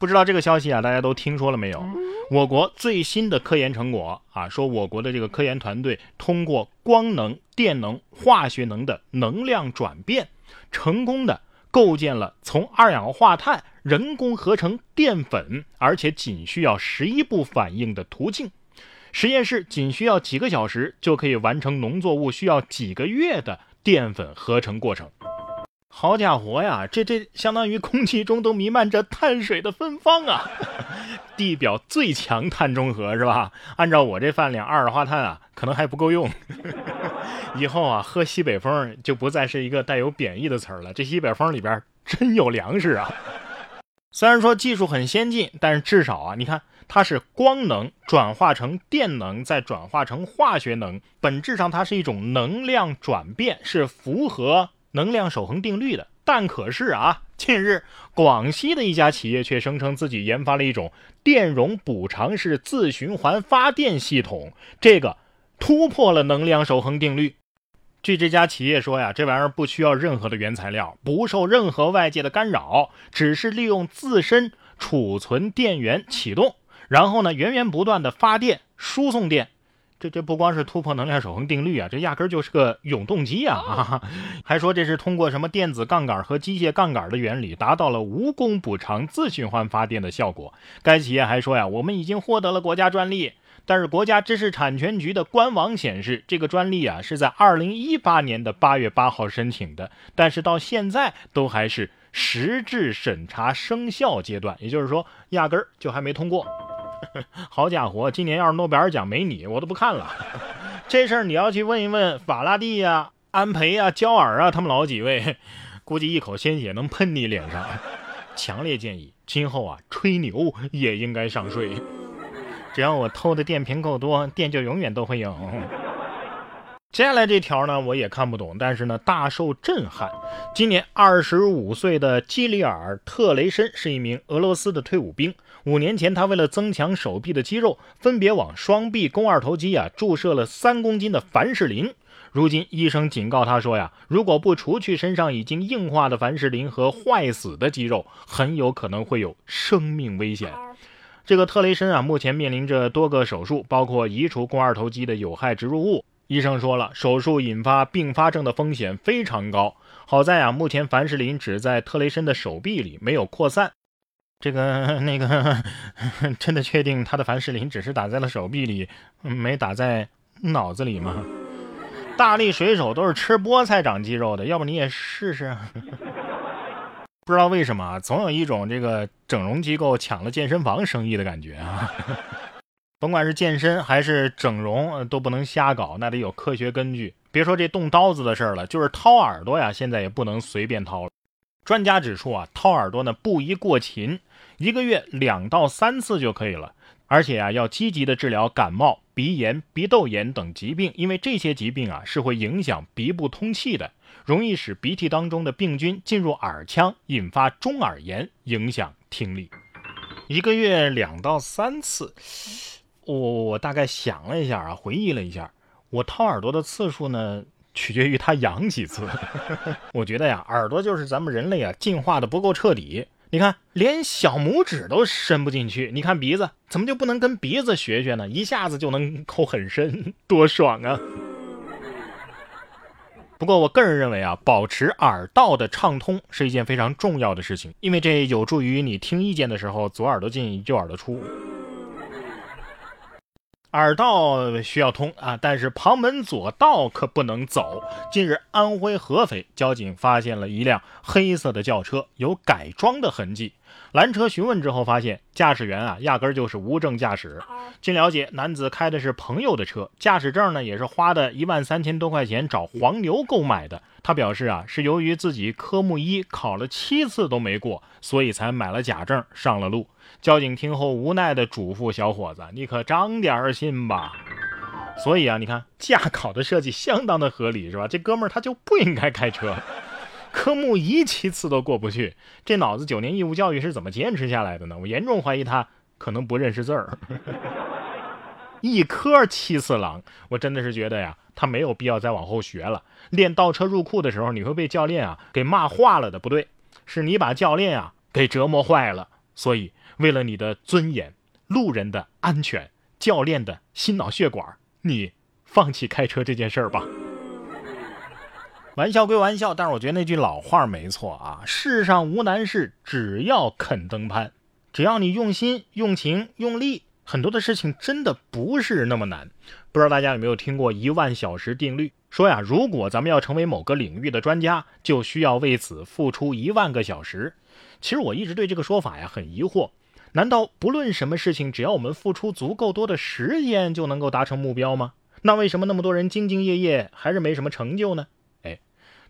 不知道这个消息啊，大家都听说了没有？我国最新的科研成果啊，说我国的这个科研团队通过光能、电能、化学能的能量转变，成功的构建了从二氧化碳人工合成淀粉，而且仅需要十一步反应的途径。实验室仅需要几个小时就可以完成农作物需要几个月的淀粉合成过程。好家伙呀，这这相当于空气中都弥漫着碳水的芬芳啊！地表最强碳中和是吧？按照我这饭量，二氧化碳啊可能还不够用。以后啊，喝西北风就不再是一个带有贬义的词儿了。这西北风里边真有粮食啊！虽然说技术很先进，但是至少啊，你看它是光能转化成电能，再转化成化学能，本质上它是一种能量转变，是符合。能量守恒定律的，但可是啊，近日广西的一家企业却声称自己研发了一种电容补偿式自循环发电系统，这个突破了能量守恒定律。据这家企业说呀，这玩意儿不需要任何的原材料，不受任何外界的干扰，只是利用自身储存电源启动，然后呢源源不断的发电输送电。这这不光是突破能量守恒定律啊，这压根就是个永动机啊！还说这是通过什么电子杠杆和机械杠杆的原理，达到了无功补偿自循环发电的效果。该企业还说呀，我们已经获得了国家专利，但是国家知识产权局的官网显示，这个专利啊是在二零一八年的八月八号申请的，但是到现在都还是实质审查生效阶段，也就是说，压根儿就还没通过。好家伙，今年要是诺贝尔奖没你，我都不看了。这事儿你要去问一问法拉第呀、安培呀、焦耳啊，他们老几位，估计一口鲜血能喷你脸上。强烈建议今后啊，吹牛也应该上税。只要我偷的电瓶够多，电就永远都会有。接下来这条呢，我也看不懂，但是呢，大受震撼。今年二十五岁的基里尔·特雷申是一名俄罗斯的退伍兵。五年前，他为了增强手臂的肌肉，分别往双臂肱二头肌啊注射了三公斤的凡士林。如今，医生警告他说呀，如果不除去身上已经硬化的凡士林和坏死的肌肉，很有可能会有生命危险。这个特雷申啊，目前面临着多个手术，包括移除肱二头肌的有害植入物。医生说了，手术引发并发症的风险非常高。好在啊，目前凡士林只在特雷森的手臂里，没有扩散。这个那个，真的确定他的凡士林只是打在了手臂里，没打在脑子里吗？大力水手都是吃菠菜长肌肉的，要不你也试试？不知道为什么，总有一种这个整容机构抢了健身房生意的感觉啊。甭管是健身还是整容，都不能瞎搞，那得有科学根据。别说这动刀子的事儿了，就是掏耳朵呀，现在也不能随便掏了。专家指出啊，掏耳朵呢不宜过勤，一个月两到三次就可以了。而且啊，要积极的治疗感冒、鼻炎、鼻窦炎等疾病，因为这些疾病啊是会影响鼻部通气的，容易使鼻涕当中的病菌进入耳腔，引发中耳炎，影响听力。一个月两到三次。我我大概想了一下啊，回忆了一下，我掏耳朵的次数呢，取决于它痒几次。我觉得呀，耳朵就是咱们人类啊进化的不够彻底。你看，连小拇指都伸不进去，你看鼻子怎么就不能跟鼻子学学呢？一下子就能抠很深，多爽啊！不过我个人认为啊，保持耳道的畅通是一件非常重要的事情，因为这有助于你听意见的时候左耳朵进右耳朵出。耳道需要通啊，但是旁门左道可不能走。近日，安徽合肥交警发现了一辆黑色的轿车，有改装的痕迹。拦车询问之后，发现驾驶员啊，压根儿就是无证驾驶。经了解，男子开的是朋友的车，驾驶证呢也是花的一万三千多块钱找黄牛购买的。他表示啊，是由于自己科目一考了七次都没过，所以才买了假证上了路。交警听后无奈地嘱咐小伙子：“你可长点心吧。”所以啊，你看驾考的设计相当的合理，是吧？这哥们儿他就不应该开车，科目一七次都过不去，这脑子九年义务教育是怎么坚持下来的呢？我严重怀疑他可能不认识字儿。一科七次郎，我真的是觉得呀，他没有必要再往后学了。练倒车入库的时候，你会被教练啊给骂化了的，不对，是你把教练啊给折磨坏了。所以为了你的尊严、路人的安全、教练的心脑血管，你放弃开车这件事儿吧。玩笑归玩笑，但是我觉得那句老话没错啊，世上无难事，只要肯登攀。只要你用心、用情、用力，很多的事情真的不是那么难。不知道大家有没有听过一万小时定律？说呀，如果咱们要成为某个领域的专家，就需要为此付出一万个小时。其实我一直对这个说法呀很疑惑，难道不论什么事情，只要我们付出足够多的时间，就能够达成目标吗？那为什么那么多人兢兢业业，还是没什么成就呢？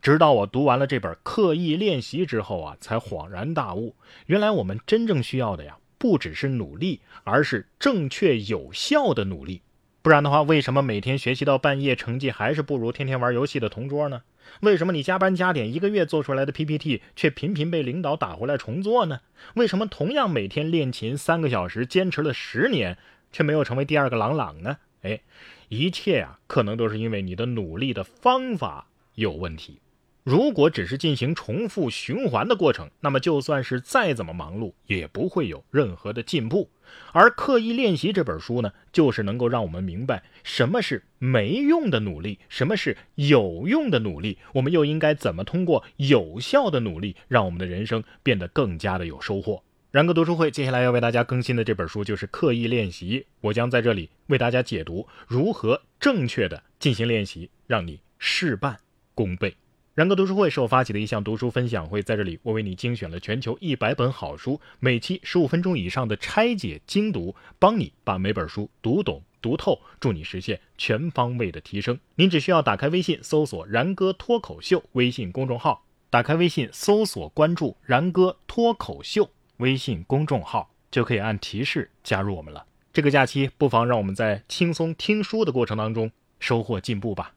直到我读完了这本《刻意练习》之后啊，才恍然大悟，原来我们真正需要的呀，不只是努力，而是正确有效的努力。不然的话，为什么每天学习到半夜，成绩还是不如天天玩游戏的同桌呢？为什么你加班加点一个月做出来的 PPT，却频频被领导打回来重做呢？为什么同样每天练琴三个小时，坚持了十年，却没有成为第二个朗朗呢？哎，一切啊，可能都是因为你的努力的方法有问题。如果只是进行重复循环的过程，那么就算是再怎么忙碌，也不会有任何的进步。而刻意练习这本书呢，就是能够让我们明白什么是没用的努力，什么是有用的努力，我们又应该怎么通过有效的努力，让我们的人生变得更加的有收获。然哥读书会接下来要为大家更新的这本书就是《刻意练习》，我将在这里为大家解读如何正确的进行练习，让你事半功倍。然哥读书会是我发起的一项读书分享会，在这里我为你精选了全球一百本好书，每期十五分钟以上的拆解精读，帮你把每本书读懂读透，助你实现全方位的提升。您只需要打开微信搜索“然哥脱口秀”微信公众号，打开微信搜索关注“然哥脱口秀”微信公众号，就可以按提示加入我们了。这个假期不妨让我们在轻松听书的过程当中收获进步吧。